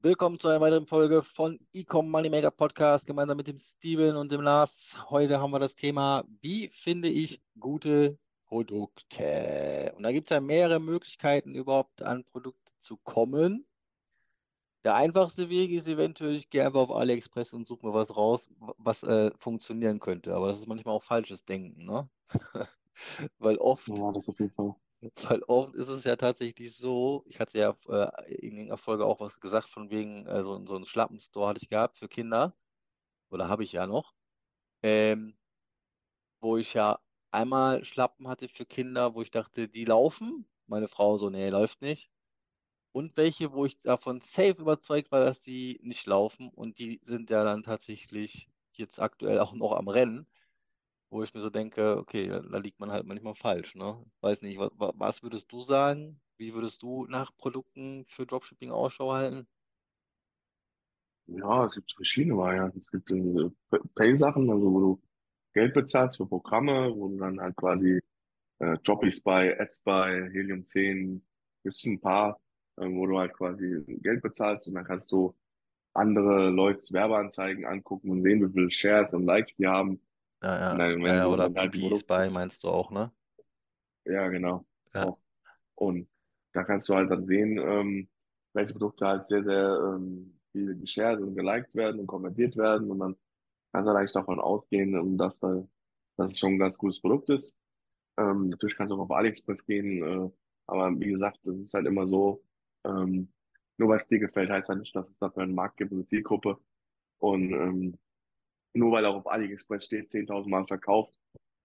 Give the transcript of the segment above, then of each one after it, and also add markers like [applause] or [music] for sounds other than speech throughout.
Willkommen zu einer weiteren Folge von Ecom Moneymaker Podcast gemeinsam mit dem Steven und dem Lars. Heute haben wir das Thema, wie finde ich gute Produkte? Und da gibt es ja mehrere Möglichkeiten, überhaupt an Produkte zu kommen. Der einfachste Weg ist eventuell, ich gehe einfach auf AliExpress und suche mir was raus, was äh, funktionieren könnte. Aber das ist manchmal auch falsches Denken, ne? [laughs] Weil oft Ja, das auf jeden Fall. Weil oft ist es ja tatsächlich so, ich hatte ja äh, in irgendeiner Folge auch was gesagt, von wegen, äh, so, so einen Schlappenstore hatte ich gehabt für Kinder, oder habe ich ja noch, ähm, wo ich ja einmal Schlappen hatte für Kinder, wo ich dachte, die laufen. Meine Frau so, nee, läuft nicht. Und welche, wo ich davon safe überzeugt war, dass die nicht laufen. Und die sind ja dann tatsächlich jetzt aktuell auch noch am Rennen wo ich mir so denke, okay, da, liegt man halt manchmal falsch, ne? Weiß nicht, was, was würdest du sagen? Wie würdest du nach Produkten für Dropshipping Ausschau halten? Ja, es gibt verschiedene Varianten. Es gibt äh, Pay-Sachen, also wo du Geld bezahlst für Programme, wo du dann halt quasi äh, Jobbies bei, Ads bei, Helium 10, gibt's ein paar, äh, wo du halt quasi Geld bezahlst und dann kannst du andere Leute Werbeanzeigen angucken und sehen, wie viele Shares und Likes die haben. Ja, Und ja, dann, ja, wenn ja, du oder dann halt Spy meinst du auch, ne? ja, genau, Ja, auch. Und da kannst du halt dann sehen, ähm, welche Produkte halt sehr, sehr ähm, viel geshared und geliked werden und kommentiert werden. Und dann kannst du halt eigentlich davon ausgehen, ähm, dass, da, dass es schon ein ganz gutes Produkt ist. Ähm, natürlich kannst du auch auf AliExpress gehen, äh, aber wie gesagt, es ist halt immer so, ähm, nur weil es dir gefällt, heißt ja nicht, dass es dafür einen Markt gibt und eine Zielgruppe. Und ähm, nur weil auch auf AliExpress steht, 10.000 Mal verkauft,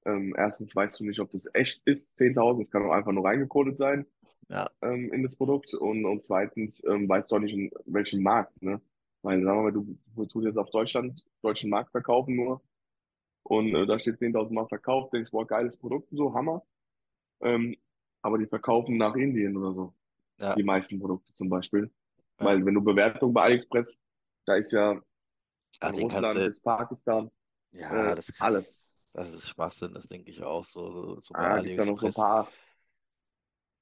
ähm, erstens weißt du nicht, ob das echt ist, 10.000, es kann auch einfach nur reingecodet sein ja, ähm, in das Produkt und, und zweitens ähm, weißt du auch nicht, in welchem Markt, ne? Weil, sagen wir mal, du, du tust jetzt auf Deutschland, deutschen Markt verkaufen nur und äh, da steht 10.000 Mal verkauft, denkst, boah, geiles Produkt, so, Hammer. Ähm, aber die verkaufen nach Indien oder so, ja, die meisten Produkte zum Beispiel. ja. Weil wenn du Bewertung bei AliExpress, da ist ja Ach, von Russland du, bis Pakistan ja, äh, das alles. ist, das ist Schwachsinn, das denke ich auch so, so, Ah, gibt da noch so ein paar,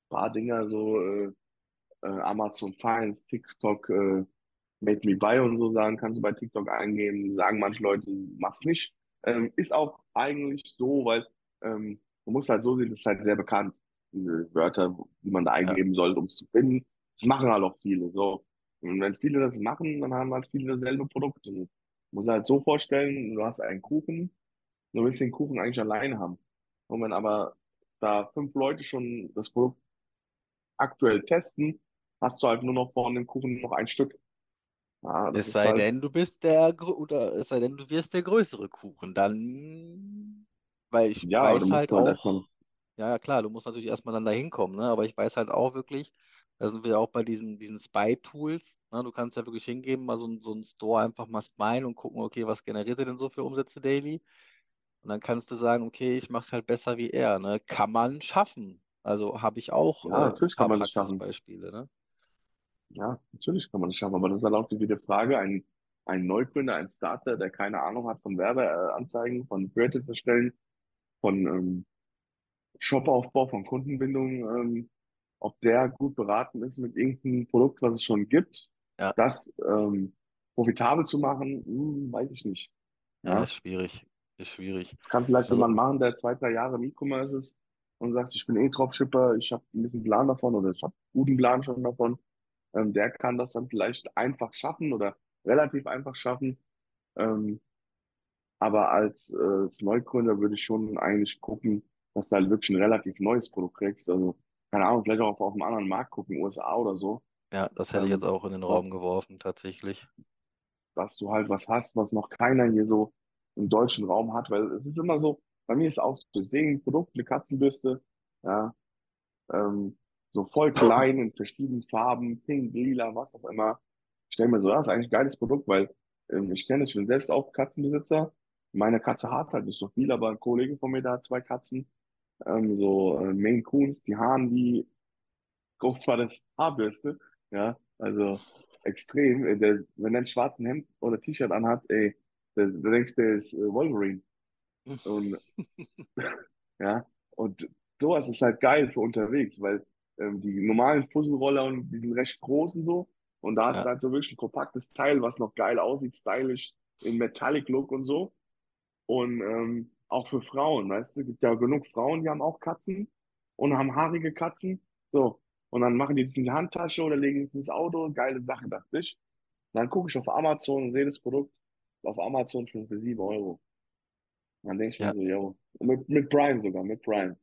paar Dinger, so äh, äh, Amazon Finance, TikTok, äh, Make Me Buy und so sagen, kannst du bei TikTok eingeben, sagen manche Leute, mach's nicht. Ähm, ist auch eigentlich so, weil ähm, du musst halt so sehen, das ist halt sehr bekannt, diese Wörter, die man da Ja, eingeben sollte, um es zu finden. Das machen halt auch viele. So. Und wenn viele das machen, dann haben halt viele dasselbe Produkt. Und du musst halt so vorstellen, du hast einen Kuchen, du willst den Kuchen eigentlich alleine haben. Und wenn aber da fünf Leute schon das Produkt aktuell testen, hast du halt nur noch von dem Kuchen noch ein Stück. Ja, es sei halt, denn, du bist der, oder es sei denn, du wirst der größere Kuchen, dann, weil ich ja, weiß halt halt auch, Ja, ja, klar, du musst natürlich erstmal dann da hinkommen, ne? Aber ich weiß halt auch wirklich, da sind wir auch bei diesen, diesen Spy-Tools, ne? Du kannst ja wirklich hingeben, mal so, so einen Store einfach mal spyen und gucken, okay, was generiert er denn so für Umsätze daily? Und dann kannst du sagen, okay, ich mache es halt besser wie er, ne? Kann man schaffen. Also habe ich auch ja, äh, natürlich kann man das schaffen. Praxisbeispiele, ne? Ja, natürlich kann man das schaffen, aber das ist halt auch wieder die Frage, ein, ein Neugründer, ein Starter, der keine Ahnung hat von Werbeanzeigen, von Creatives erstellen, von ähm, Shopaufbau, von Kundenbindung, ähm, ob der gut beraten ist mit irgendeinem Produkt, was es schon gibt, Ja, das ähm, profitabel zu machen, hm, weiß ich nicht. ja, Ja, ist schwierig. Ist schwierig. Das kann vielleicht Also, jemand machen, der zwei, drei Jahre im E-Commerce ist und sagt, ich bin eh Dropshipper, ich habe ein bisschen Plan davon oder ich habe einen guten Plan schon davon. Ähm, der kann das dann vielleicht einfach schaffen oder relativ einfach schaffen. Ähm, aber als, äh, als Neugründer würde ich schon eigentlich gucken, dass du halt wirklich ein relativ neues Produkt kriegst. Also, keine Ahnung, vielleicht auch auf, auf einem anderen Markt gucken, USA oder so. ja, das hätte ich jetzt Ähm, auch in den Raum dass, geworfen, tatsächlich. dass du halt was hast, was noch keiner hier so im deutschen Raum hat, weil es ist immer so, bei mir ist auch so, ich sehe ein Produkt, eine Katzenbürste, ja, ähm, so voll [laughs] klein in verschiedenen Farben, pink, lila, was auch immer. Ich stelle mir so, das ist eigentlich ein geiles Produkt, weil ähm, ich kenne, ich bin selbst auch Katzenbesitzer. Meine Katze hat halt nicht so viel, aber ein Kollege von mir, der hat zwei Katzen, ähm, so äh, Maine Coons, die Haaren, die groß war das Haarbürste, ja, also extrem. Äh, Der, wenn er einen schwarzen Hemd oder T-Shirt anhat, ey, der, du denkst, der ist äh, Wolverine. Und [laughs] ja, und sowas ist halt geil für unterwegs, weil ähm, die normalen Fusselroller und die sind recht groß und so. Und da Ja, du halt so wirklich ein kompaktes Teil, was noch geil aussieht, stylisch, in Metallic Look und so. Und ähm, auch für Frauen, weißt du, gibt ja genug Frauen, die haben auch Katzen und haben haarige Katzen. So, und dann machen die das in die Handtasche oder legen es ins Auto. Geile Sache, dachte ich. Dann gucke ich auf Amazon und sehe das Produkt auf Amazon schon für 7 Euro. Dann denke ich mir ja, so, yo, mit, mit Prime sogar, mit Prime.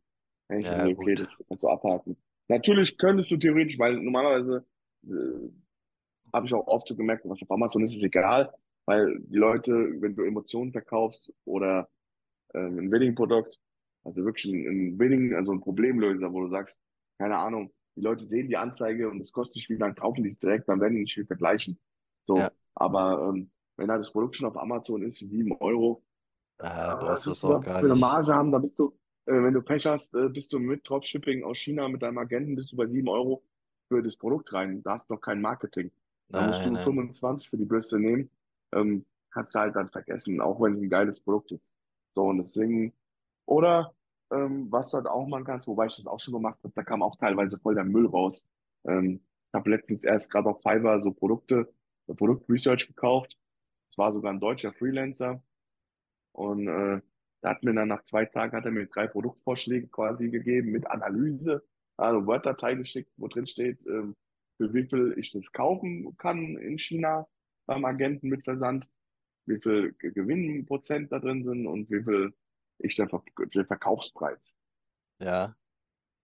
Dann denke ich mir ja, so, okay, gut. das kannst du abhaken. Natürlich könntest du theoretisch, weil normalerweise äh, habe ich auch oft so gemerkt, was auf Amazon ist, ist egal, weil die Leute, wenn du Emotionen verkaufst oder ähm, ein Winning-Produkt, also wirklich ein, ein Winning, also ein Problemlöser, wo du sagst, keine Ahnung, die Leute sehen die Anzeige und es kostet nicht viel, dann kaufen die es direkt, dann werden die nicht viel vergleichen. Ja, So, aber ähm, wenn halt das Produkt schon auf Amazon ist für 7 Euro, äh, ja, brauchst du es du auch da gar für eine nicht. Marge haben? Da bist du, äh, wenn du Pech hast, äh, bist du mit Dropshipping aus China mit deinem Agenten, bist du bei 7 Euro für das Produkt rein. Da hast du noch kein Marketing. Da musst du nein. 25 für die Bürste nehmen. Ähm, kannst du halt dann vergessen, auch wenn es ein geiles Produkt ist. So, und deswegen, oder ähm, was du halt auch machen kannst, wobei ich das auch schon gemacht habe, da kam auch teilweise voll der Müll raus. Ähm, ich habe letztens erst gerade auf Fiverr so Produkte, so Produktresearch gekauft. Es war sogar ein deutscher Freelancer und äh, da hat mir dann nach zwei Tagen hat er mir drei Produktvorschläge quasi gegeben mit Analyse, also Word-Datei geschickt, wo drin steht, ähm, für wie viel ich das kaufen kann in China beim Agenten mit Versand, wie viel Ge- Gewinnprozent da drin sind und wie viel ich der, Ver der Verkaufspreis. Ja,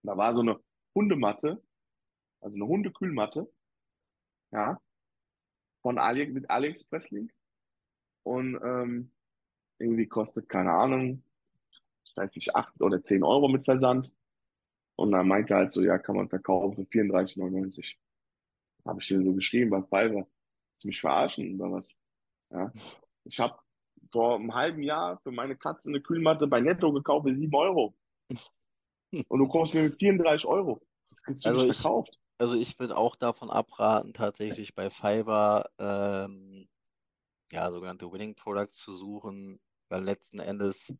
Da war so eine Hundematte, also eine Hundekühlmatte, ja, von Ali mit AliExpress-Link und ähm, irgendwie kostet, keine Ahnung, ich weiß nicht, acht oder zehn Euro mit Versand. Und dann meinte er halt so, ja, kann man verkaufen für 34,99. Habe ich dir so geschrieben bei Fiverr. Willst du mich verarschen oder was? Ja. Ich habe vor einem halben Jahr für meine Katze eine Kühlmatte bei Netto gekauft für 7 Euro. [laughs] Und du kommst mir mit 34 Euro. Das kriegst du also nicht ich, verkauft. also ich würde auch davon abraten, tatsächlich bei Fiverr ähm, ja, sogenannte Winning Products zu suchen, weil letzten Endes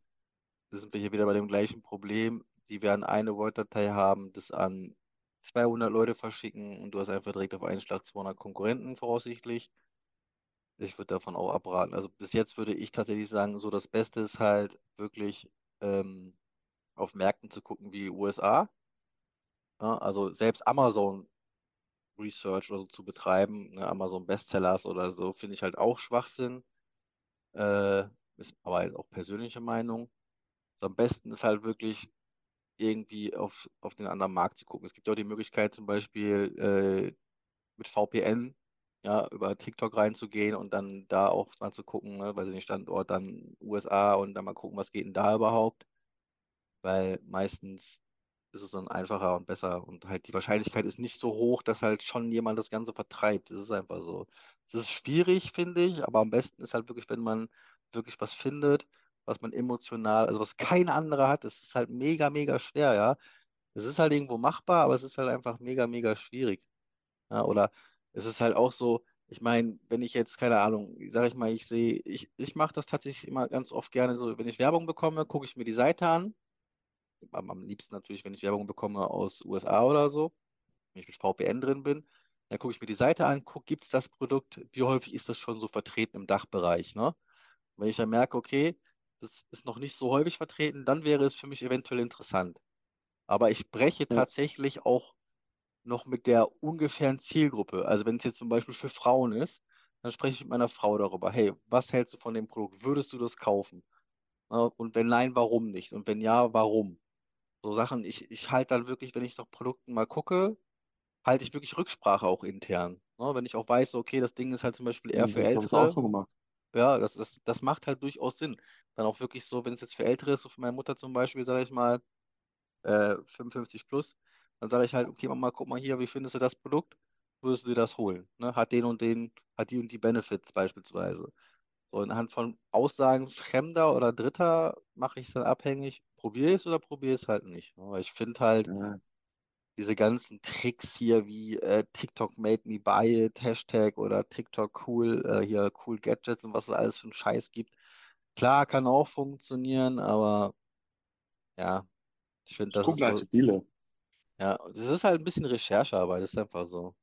sind wir hier wieder bei dem gleichen Problem. Die werden eine Word-Datei haben, das an 200 Leute verschicken und du hast einfach direkt auf einen Schlag 200 Konkurrenten voraussichtlich. Ich würde davon auch abraten. Also bis jetzt würde ich tatsächlich sagen, so das Beste ist halt wirklich ähm, auf Märkten zu gucken wie USA. Ja, also selbst Amazon Research oder so zu betreiben, ne, Amazon Bestsellers oder so, finde ich halt auch Schwachsinn. Äh, ist aber halt auch persönliche Meinung. So am besten ist halt wirklich irgendwie auf, auf den anderen Markt zu gucken. Es gibt auch die Möglichkeit, zum Beispiel äh, mit VPN ja, über TikTok reinzugehen und dann da auch mal zu gucken, ne, weil sie den Standort dann USA und dann mal gucken, was geht denn da überhaupt. Weil meistens ist es dann einfacher und besser und halt die Wahrscheinlichkeit ist nicht so hoch, dass halt schon jemand das Ganze vertreibt. Das ist einfach so. Es ist schwierig, finde ich, aber am besten ist halt wirklich, wenn man wirklich was findet, was man emotional, also was kein anderer hat. Es ist halt mega, mega schwer, ja. Es ist halt irgendwo machbar, aber es ist halt einfach mega, mega schwierig. Ja, oder es ist halt auch so, ich meine, wenn ich jetzt, keine Ahnung, sage ich mal, ich sehe, ich, ich mache das tatsächlich immer ganz oft gerne so, wenn ich Werbung bekomme, gucke ich mir die Seite an am, am liebsten natürlich, wenn ich Werbung bekomme aus USA oder so, wenn ich mit VPN drin bin, dann gucke ich mir die Seite an, gucke, gibt es das Produkt, wie häufig ist das schon so vertreten im Dachbereich, ne? Wenn ich dann merke, okay, das ist noch nicht so häufig vertreten, dann wäre es für mich eventuell interessant. Aber ich spreche Ja. tatsächlich auch noch mit der ungefähren Zielgruppe. Also wenn es jetzt zum Beispiel für Frauen ist, dann spreche ich mit meiner Frau darüber, hey, was hältst du von dem Produkt? Würdest du das kaufen? Ne? Und wenn nein, warum nicht? Und wenn ja, warum? So Sachen, ich, ich halte dann wirklich, wenn ich nach Produkten mal gucke, halte ich wirklich Rücksprache auch intern. Ne? Wenn ich auch weiß, okay, das Ding ist halt zum Beispiel eher für Das habe ich auch Ältere, schon gemacht. ja, das, das, das macht halt durchaus Sinn. Dann auch wirklich so, wenn es jetzt für Ältere ist, so für meine Mutter zum Beispiel, sage ich mal, äh, 55 plus, dann sage ich halt, okay, Mama, guck mal hier, wie findest du das Produkt? Würdest du dir das holen? Ne? Hat den und den, hat die und die Benefits beispielsweise. So anhand von Aussagen Fremder oder Dritter mache ich es dann abhängig, probiere ich es oder probiere ich es halt nicht. Ne? Weil ich finde halt, Ja. diese ganzen Tricks hier wie äh, TikTok made me buy it, Hashtag oder TikTok cool, äh, hier cool Gadgets und was es alles für einen Scheiß gibt. Klar, kann auch funktionieren, aber ja, ich finde, Das gucken halt so, so viele. Ja, das ist halt ein bisschen Recherchearbeit, das ist einfach so.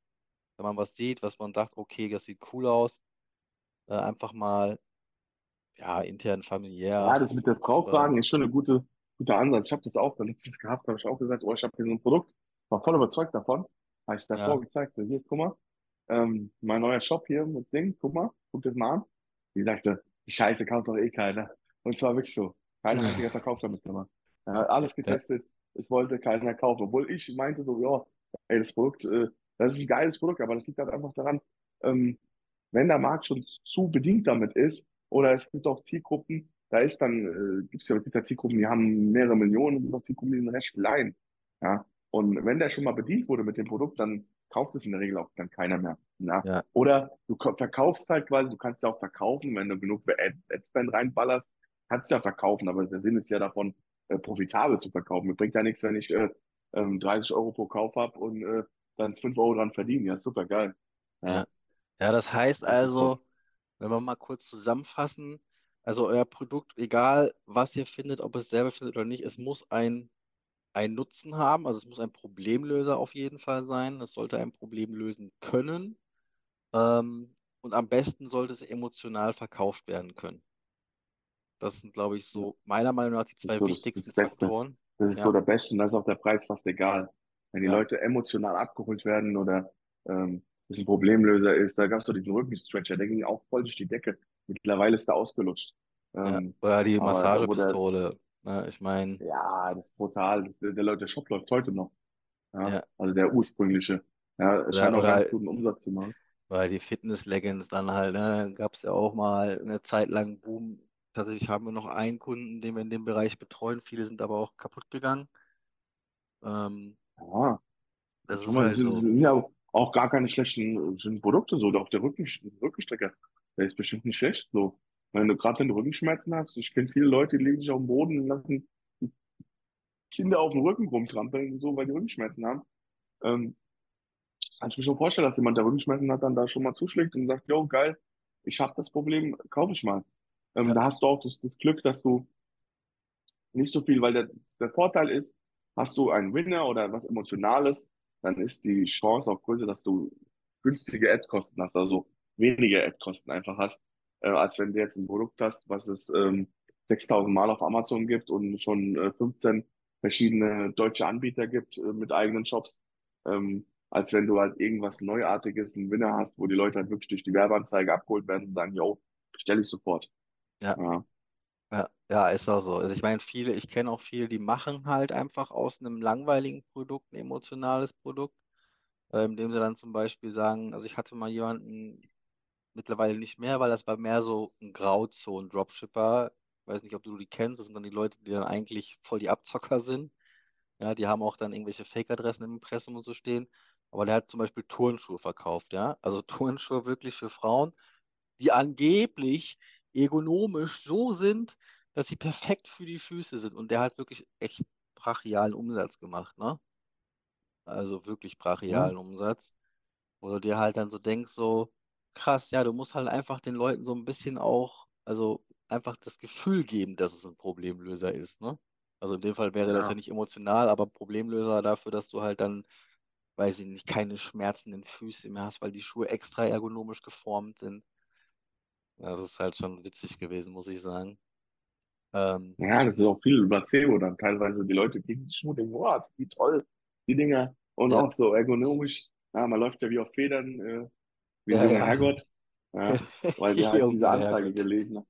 wenn man was sieht, was man sagt, okay, das sieht cool aus, äh, einfach mal, ja, intern, Ja, familiär, das mit der Frau fragen ist schon ein gute, guter Ansatz. Ich habe das auch letztens gehabt, habe ich auch gesagt, oh, ich habe hier so ein Produkt, war voll überzeugt davon. Habe ich Frau ja, gezeigt, so, hier, guck mal, ähm, mein neuer Shop hier mit Ding, guck mal, guck das mal an. Die sagte, die Scheiße kauft doch eh keiner. Und zwar wirklich so. Kein einziger [laughs] verkauft damit gemacht. Ja, alles ja, getestet, es wollte keiner kaufen. Obwohl ich meinte so, ja, ey, das Produkt, äh, das ist ein geiles Produkt, aber das liegt halt einfach daran, ähm, wenn der Markt schon zu bedient damit ist, oder es gibt auch Zielgruppen, da ist dann, äh, gibt es ja Zielgruppen, die haben mehrere Millionen, es gibt auch Zielgruppen, die sind recht klein. Ja. Und wenn der schon mal bedient wurde mit dem Produkt, dann kauft es in der Regel auch dann keiner mehr. Ja. ja, Oder du verkaufst halt quasi, du kannst ja auch verkaufen, wenn du genug Ad Adspend reinballerst, kannst du ja verkaufen, aber der Sinn ist ja davon, äh, profitabel zu verkaufen. Mir bringt ja nichts, wenn ich äh, ähm, 30 Euro pro Kauf habe und äh, dann 5 Euro dran verdienen. Ja, super geil. ja. Ja, das heißt also, wenn wir mal kurz zusammenfassen, also euer Produkt, egal was ihr findet, ob es selber findet oder nicht, es muss ein, ein Nutzen haben, also es muss ein Problemlöser auf jeden Fall sein. Es sollte ein Problem lösen können. Ähm, und am besten sollte es emotional verkauft werden können. Das sind, glaube ich, Ja. so meiner Meinung nach die Das zwei so das, wichtigsten das Beste. Faktoren. Das ist so Ja, der Beste und da ist auch der Preis fast egal. Wenn die ja, Leute emotional abgeholt werden oder ähm, das ein Problemlöser ist, da gab es doch diesen Rückenstretcher, der ging auch voll durch die Decke. Mittlerweile ist der ausgelutscht. ja. Ähm, Oder die Massagepistole. Ne, ich meine, ja, das ist brutal. Das, der, der, der Shop läuft heute noch. Ja, ja. also der ursprüngliche. Ja, scheint auch ganz guten Umsatz zu machen. Weil die Fitness-Legends dann halt, ne, gab es ja auch mal eine Zeit lang Boom. Tatsächlich haben wir noch einen Kunden, den wir in dem Bereich betreuen. Viele sind aber auch kaputt gegangen. Ähm, Ja, das Schau ist mal, das halt sind, so. sind ja auch gar keine schlechten sind Produkte so. Auch der Rücken, Rückenstrecker, der ist bestimmt nicht schlecht so. Wenn du gerade du Rückenschmerzen hast, ich kenne viele Leute, die legen sich auf den Boden und lassen Kinder auf dem Rücken rumtrampeln und so, weil die Rückenschmerzen haben. Ähm, kann ich mir schon vorstellen, dass jemand, der Rückenschmerzen hat, dann da schon mal zuschlägt und sagt, jo, geil, ich habe das Problem, kaufe ich mal. Ähm, Ja, da hast du auch das, das Glück, dass du nicht so viel, weil der, der Vorteil ist, hast du einen Winner oder was Emotionales, dann ist die Chance auch größer, dass du günstige Ad-Kosten hast, also weniger Ad-Kosten einfach hast, äh, als wenn du jetzt ein Produkt hast, was es ähm, 6000 Mal auf Amazon gibt und schon äh, 15 verschiedene deutsche Anbieter gibt äh, mit eigenen Shops, ähm, als wenn du halt irgendwas Neuartiges, einen Winner hast, wo die Leute halt wirklich durch die Werbeanzeige abgeholt werden und sagen, yo, bestelle ich sofort. Ja, Ja, ja, ja, ist auch so. Also ich meine, viele, ich kenne auch viele, die machen halt einfach aus einem langweiligen Produkt ein emotionales Produkt, äh, indem sie dann zum Beispiel sagen, also ich hatte mal jemanden, mittlerweile nicht mehr, weil das war mehr so ein Grauzonen-Dropshipper. Weiß nicht, ob du die kennst, das sind dann die Leute, die dann eigentlich voll die Abzocker sind. Ja, die haben auch dann irgendwelche Fake-Adressen im Impressum und so stehen. Aber der hat zum Beispiel Turnschuhe verkauft, ja. Also Turnschuhe wirklich für Frauen, die angeblich ergonomisch so sind, dass sie perfekt für die Füße sind. Und der hat wirklich echt brachialen Umsatz gemacht, ne? Also wirklich ja, brachialen Umsatz. Wo du dir halt dann so denkst, so krass, ja, du musst halt einfach den Leuten so ein bisschen auch, also einfach das Gefühl geben, dass es ein Problemlöser ist, ne? Also in dem Fall wäre das ja ja. nicht emotional, aber Problemlöser dafür, dass du halt dann, weiß ich nicht, keine schmerzenden Füße mehr hast, weil die Schuhe extra ergonomisch geformt sind. Das ist halt schon witzig gewesen, muss ich sagen. Ähm, Ja, das ist auch viel Placebo dann teilweise. Die Leute kriegen die Schuhe, denken, wow, wie toll, die Dinger. Und ja, auch so ergonomisch. Ja, man läuft ja wie auf Federn, äh, wie ja, ja. Herrgott. Ja, [laughs] weil sie halt diese Anzeige gelesen haben.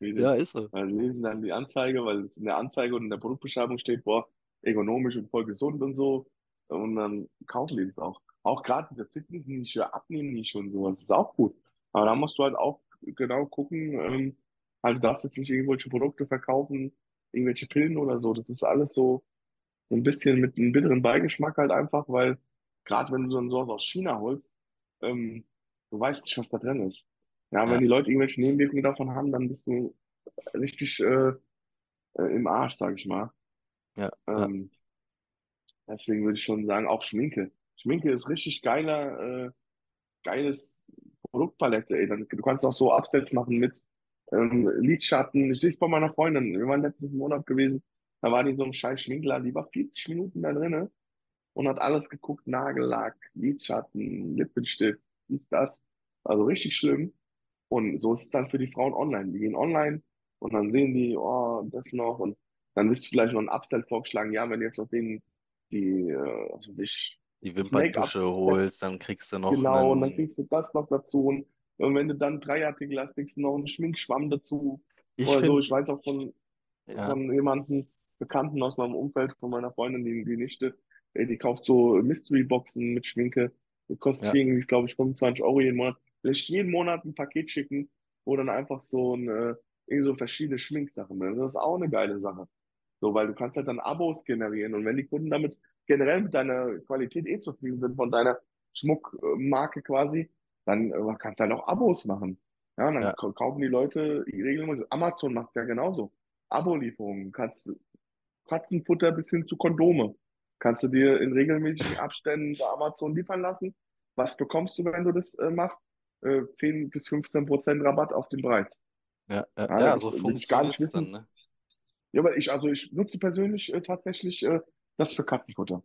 Wie Ja, die, ist so. weil lesen dann die Anzeige, weil es in der Anzeige und in der Produktbeschreibung steht, boah, ergonomisch und voll gesund und so. Und dann kaufen die das auch. Auch gerade diese Fitness-Nische, Abnehmen-Nische und sowas ist auch gut. Aber da musst du halt auch genau gucken, ähm, halt, du darfst jetzt nicht irgendwelche Produkte verkaufen, irgendwelche Pillen oder so. Das ist alles so, so ein bisschen mit einem bitteren Beigeschmack halt einfach, weil gerade wenn du dann sowas aus China holst, ähm, du weißt nicht, was da drin ist. Ja, wenn die Leute irgendwelche Nebenwirkungen davon haben, dann bist du richtig äh, äh, im Arsch, sag ich mal. ja, ja, Ähm, deswegen würde ich schon sagen, auch Schminke. Schminke ist richtig geiler, äh, geiles Produktpalette, ey. Dann, du kannst auch so Upsets machen mit ähm, Lidschatten. Ich sehe es bei meiner Freundin. Wir waren letztes Monat gewesen. Da war die so einem scheiß Schminkladen, die war 40 Minuten da drinne und hat alles geguckt, Nagellack, Lidschatten, Lippenstift, dies, das. Also richtig schlimm. Und so ist es dann für die Frauen online. Die gehen online und dann sehen die, oh, das noch und dann wirst du vielleicht noch ein Upsell vorgeschlagen. Ja, wenn jetzt noch den, die, äh, was Die Wimperntusche holst, dann kriegst du noch Genau, und dann einen. kriegst du das noch dazu. Und, und wenn du dann drei Artikel hast, kriegst du noch einen Schminkschwamm dazu. Ich Oder so. finde, Ich weiß auch von, ja, von jemandem, Bekannten aus meinem Umfeld, von meiner Freundin, die, die Nichte, die kauft so Mystery-Boxen mit Schminke. Die kostet ja, irgendwie, glaube ich, 25 Euro jeden Monat. Lässt jeden Monat ein Paket schicken, wo dann einfach so ein, äh, irgendwie so verschiedene Schminksachen drin. Das ist auch eine geile Sache. So, weil du kannst halt dann Abos generieren. Und wenn die Kunden damit generell mit deiner Qualität eh zufrieden sind, von deiner Schmuckmarke quasi, dann äh, kannst du halt auch Abos machen. Ja, dann ja, kau- kaufen die Leute regelmäßig. Amazon macht ja genauso. Abo-Lieferungen. Kannst Katzenfutter bis hin zu Kondome. Kannst du dir in regelmäßigen Abständen bei Amazon liefern lassen. Was bekommst du, wenn du das äh, machst? Äh, 10 bis 15 Prozent Rabatt auf den Preis. ja, ja, Ja, ja, gibt's, so will ich gar nicht funktioniert's dann, wissen. ne? Ja, aber ich, also ich nutze persönlich äh, tatsächlich äh, das für Katzenfutter.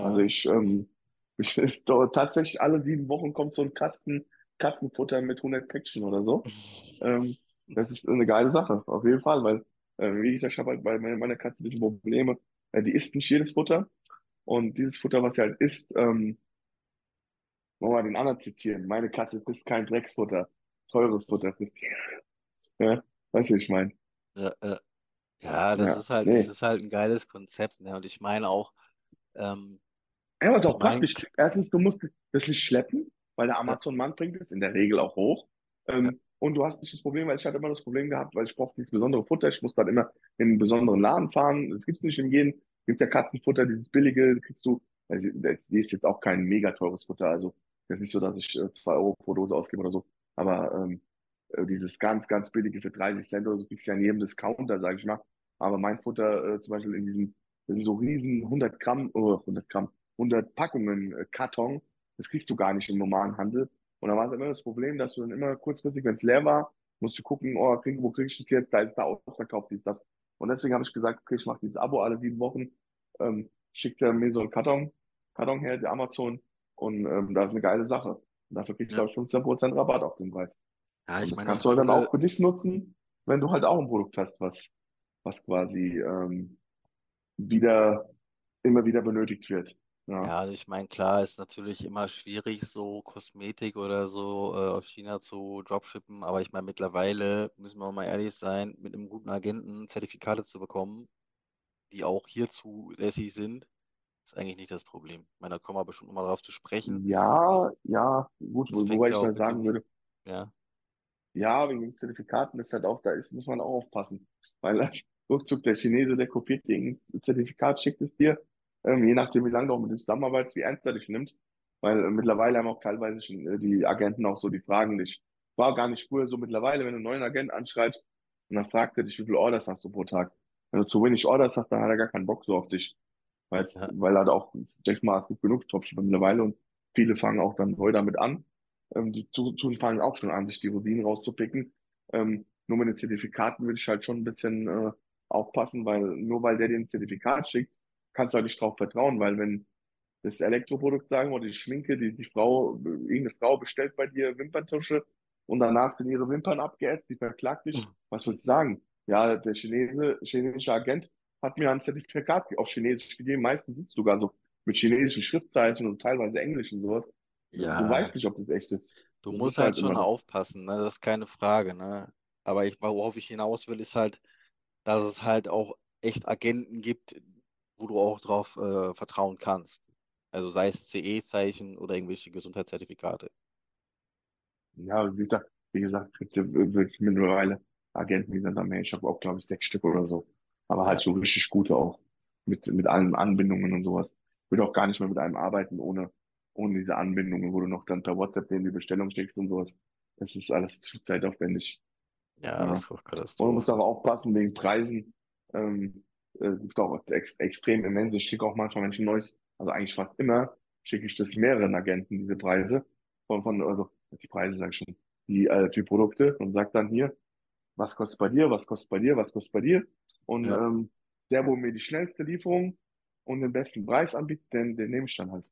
Also Ja. ich, ähm, [laughs] ich, ich tatsächlich alle sieben Wochen kommt so ein Kasten Katzenfutter mit 100 Päckchen oder so. [laughs] Ähm, das ist eine geile Sache, auf jeden Fall, weil, äh, wie gesagt, ich habe halt bei meiner, meiner Katze ein bisschen Probleme. Äh, die isst nicht jedes Futter. Und dieses Futter, was sie halt isst, ähm, wollen wir mal den anderen zitieren. Meine Katze frisst kein Drecksfutter. Teures Futter frisst [laughs] sie. Ja, weißt du, wie ich meine? Ja, ja. Ja, das Ja, ist halt, das nee. ist halt ein geiles Konzept, ne? Und ich meine auch, ähm, Ja, aber ist ich auch meine, praktisch. Erstens, du musst das nicht schleppen, weil der ja, Amazon-Mann bringt es in der Regel auch hoch. ja, Ähm, und du hast nicht das Problem, weil ich hatte immer das Problem gehabt, weil ich brauche dieses besondere Futter. Ich muss dann immer in einen besonderen Laden fahren. Das gibt's nicht in jedem. Gibt ja Katzenfutter, dieses billige, kriegst du. Also, die ist jetzt auch kein mega teures Futter. Also, das ist nicht so, dass ich äh, zwei Euro pro Dose ausgebe oder so. Aber ähm, äh, dieses ganz, ganz billige für 30 Cent oder so kriegst du ja in jedem Discounter, sage ich mal. Aber mein Futter äh, zum Beispiel in diesem, sind so riesen 100 Gramm, oh, 100 Gramm, 100 Packungen äh, Karton, das kriegst du gar nicht im normalen Handel. Und da war es immer das Problem, dass du dann immer kurzfristig, wenn es leer war, musst du gucken, oh, krieg, wo krieg ich das jetzt? Da ist da ausverkauft, dies, das. Und deswegen habe ich gesagt, okay, ich mache dieses Abo alle sieben Wochen, ähm, schickt er mir so einen Karton, Karton her, der Amazon, und ähm, das ist eine geile Sache. Und dafür kriegst du ja. auch 15% Rabatt auf den Preis. Ja, Und ich das meine, kannst du halt dann auch für dich nutzen, wenn du halt auch ein Produkt hast, was, was quasi ähm, wieder, immer wieder benötigt wird. Ja. ja, also ich meine, klar, ist natürlich immer schwierig, so Kosmetik oder so äh, aus China zu dropshippen, aber ich meine, mittlerweile müssen wir mal ehrlich sein, mit einem guten Agenten Zertifikate zu bekommen, die auch hier zulässig sind, ist eigentlich nicht das Problem. Ich meine, da kommen wir bestimmt nochmal drauf zu sprechen. Ja, ja, gut, Das wo- fängt wobei ja ich auch mal mit sagen würde, ja, ja, wegen den Zertifikaten ist halt auch, da ist, muss man auch aufpassen. Weil ruckzuck der Chinese, der kopiert dir ein Zertifikat, schickt es dir, ähm, je nachdem, wie lange du auch mit dem zusammenarbeitest, wie ernst er dich nimmt. Weil äh, mittlerweile haben auch teilweise schon, äh, die Agenten auch so, die fragen dich. War gar nicht früher so mittlerweile, wenn du einen neuen Agent anschreibst und dann fragt er dich, wie viele Orders hast du pro Tag? Wenn du zu wenig Orders hast, dann hat er gar keinen Bock so auf dich. Weil's, ja, weil halt auch, ich denke mal, es gibt genug Dropshipper mittlerweile und viele fangen auch dann neu damit an. Ähm, die zu, zu fangen auch schon an, sich die Rosinen rauszupicken. Ähm, nur mit den Zertifikaten würde ich halt schon ein bisschen äh, aufpassen, weil nur weil der dir ein Zertifikat schickt, kannst du halt nicht drauf vertrauen, weil wenn das Elektroprodukt sagen oder die Schminke, die die Frau, irgendeine Frau bestellt bei dir Wimperntusche und danach sind ihre Wimpern abgeätzt, die verklagt dich. Was willst du sagen? Ja, der Chinese, chinesische Agent hat mir ein Zertifikat auf Chinesisch gegeben. Meistens ist es sogar so mit chinesischen Schriftzeichen und teilweise Englisch und sowas. Du ja, weißt nicht, ob das echt ist. du Das musst ist halt halt schon immer aufpassen, ne? Das ist keine Frage, ne? Aber ich, worauf ich hinaus will, ist halt, dass es halt auch echt Agenten gibt, wo du auch drauf äh, vertrauen kannst. Also sei es CE-Zeichen oder irgendwelche Gesundheitszertifikate. Ja, wie gesagt, wie gesagt, es gibt ja wirklich mittlerweile Agenten, die sind da mehr. Ich habe auch, glaube ich, sechs Stück oder so. Aber halt so richtig gute auch. Mit, mit allen Anbindungen und sowas. Ich würde auch gar nicht mehr mit einem arbeiten ohne, ohne diese Anbindungen, wo du noch dann per WhatsApp denen die Bestellung schickst und sowas. Das ist alles zu zeitaufwendig. Ja, das Ja. ist doch Und man muss aber aufpassen wegen Preisen. Ähm, äh, gibt auch ex extrem immense. Ich schicke auch manchmal, wenn ich ein neues, also eigentlich fast immer, schicke ich das mehreren Agenten, diese Preise. Von, von, also die Preise sag ich schon, die, äh, die Produkte und sagt dann hier, was kostet bei dir, was kostet bei dir, was kostet bei dir. Und Ja, ähm, der, wo mir die schnellste Lieferung, und den besten Preis anbietet, den, den nehme ich dann halt.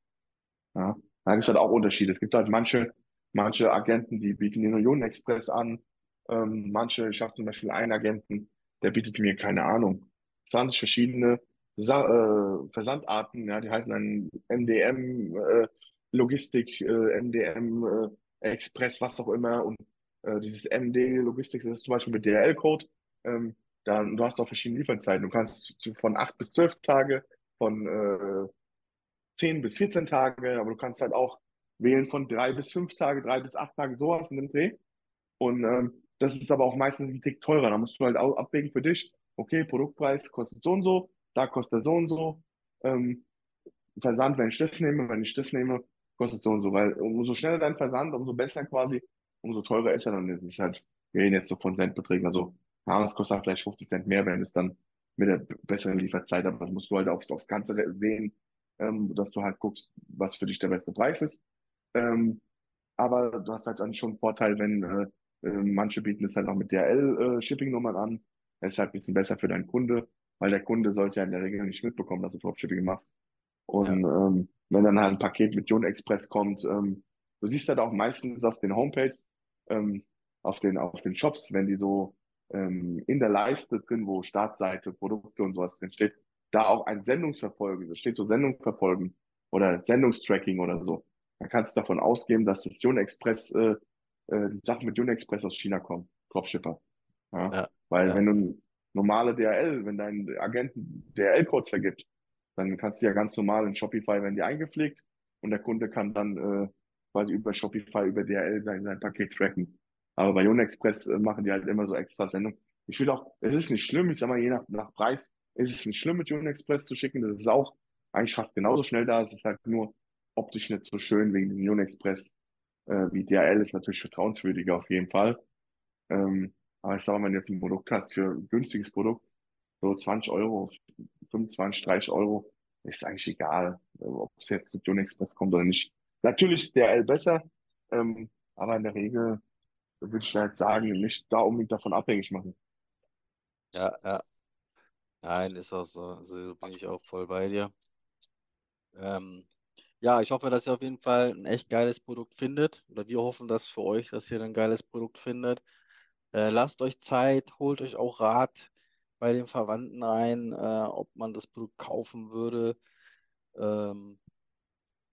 Ja. Da gibt es halt auch Unterschiede. Es gibt halt manche, manche Agenten, die bieten den Union Express an. Ähm, manche, ich habe zum Beispiel einen Agenten, der bietet mir, keine Ahnung, 20 verschiedene Sa äh, Versandarten, ja, die heißen dann MDM, äh, Logistik, äh, MDM, äh, Express, was auch immer. Und äh, dieses MD Logistik, das ist zum Beispiel mit DHL-Code. Ähm, dann, du hast auch verschiedene Lieferzeiten. Du kannst von 8 bis 12 Tage, von äh, 10 bis 14 Tage, aber du kannst halt auch wählen von 3 bis 5 Tage, 3 bis 8 Tage, sowas in dem Dreh. Und ähm, das ist aber auch meistens ein Tick teurer. Da musst du halt auch abwägen für dich, okay, Produktpreis kostet so und so, da kostet er so und so. Ähm, Versand, wenn ich das nehme, wenn ich das nehme, kostet so und so. Weil umso schneller dein Versand, umso besser quasi, umso teurer ist er dann. Das ist halt, wir reden jetzt so von Centbeträgen. Also, ja, das kostet dann vielleicht 50 Cent mehr, wenn es dann mit der besseren Lieferzeit, aber das musst du halt aufs, aufs Ganze sehen, ähm, dass du halt guckst, was für dich der beste Preis ist. Ähm, aber du hast halt dann schon einen Vorteil, wenn äh, manche bieten es halt auch mit DHL-Shipping-Nummern äh, an. Das ist halt ein bisschen besser für deinen Kunde, weil der Kunde sollte ja in der Regel nicht mitbekommen, dass du Dropshipping machst. Ja, Und ähm, wenn dann halt ein Paket mit Jun Express kommt, ähm, du siehst halt auch meistens auf den Homepages, ähm, auf den, auf den Shops, wenn die so ähm, in der Leiste drin, wo Startseite, Produkte und sowas drin steht, da auch ein Sendungsverfolgen, da steht so Sendung verfolgen oder Sendungstracking oder so. Da kannst du davon ausgehen, dass das Jun Express, äh, äh, die Sachen mit Jun Express aus China kommen, Dropshipper. Ja? ja, Weil ja, wenn du normale DHL, wenn dein Agent DHL-Codes vergibt, dann kannst du ja ganz normal in Shopify werden die eingepflegt und der Kunde kann dann äh, quasi über Shopify, über DHL sein, sein Paket tracken. Aber bei Express äh, machen die halt immer so extra Sendungen. Ich will auch, es ist nicht schlimm, ich sag mal, je nach, nach Preis ist es nicht schlimm, mit Express zu schicken. Das ist auch eigentlich fast genauso schnell da. Es ist halt nur optisch nicht so schön wegen dem Express. Äh, wie DHL ist natürlich vertrauenswürdiger auf jeden Fall. Ähm, aber ich sag mal, wenn du jetzt ein Produkt hast für ein günstiges Produkt, so 20 Euro, 25, 30 Euro, ist eigentlich egal, ob es jetzt mit Express kommt oder nicht. Natürlich ist DHL besser, ähm, aber in der Regel würde ich da jetzt sagen, nicht da unbedingt davon abhängig machen. ja, ja. Nein, ist auch so. Also bin ich auch voll bei dir. Ähm, ja, ich hoffe, dass ihr auf jeden Fall ein echt geiles Produkt findet. Oder wir hoffen das für euch, dass ihr ein geiles Produkt findet. Äh, lasst euch Zeit, holt euch auch Rat bei den Verwandten ein, äh, ob man das Produkt kaufen würde. Ähm,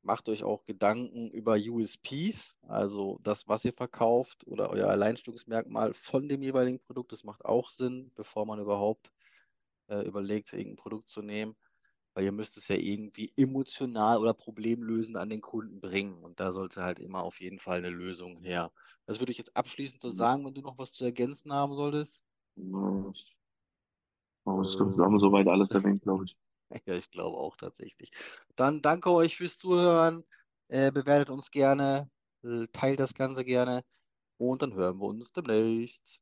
macht euch auch Gedanken über USPs, also das, was ihr verkauft oder euer Alleinstellungsmerkmal von dem jeweiligen Produkt. Das macht auch Sinn, bevor man überhaupt äh, überlegt, irgendein Produkt zu nehmen, weil ihr müsst es ja irgendwie emotional oder problemlösend an den Kunden bringen und da sollte halt immer auf jeden Fall eine Lösung her. Das würde ich jetzt abschließend so sagen, wenn du noch was zu ergänzen haben solltest. Oh, stimmt, wir Äh, haben soweit alles erwähnt, glaube ich. [laughs] Ja, ich glaube auch tatsächlich. Dann danke euch fürs Zuhören. Äh, bewertet uns gerne, äh, teilt das Ganze gerne und dann hören wir uns demnächst.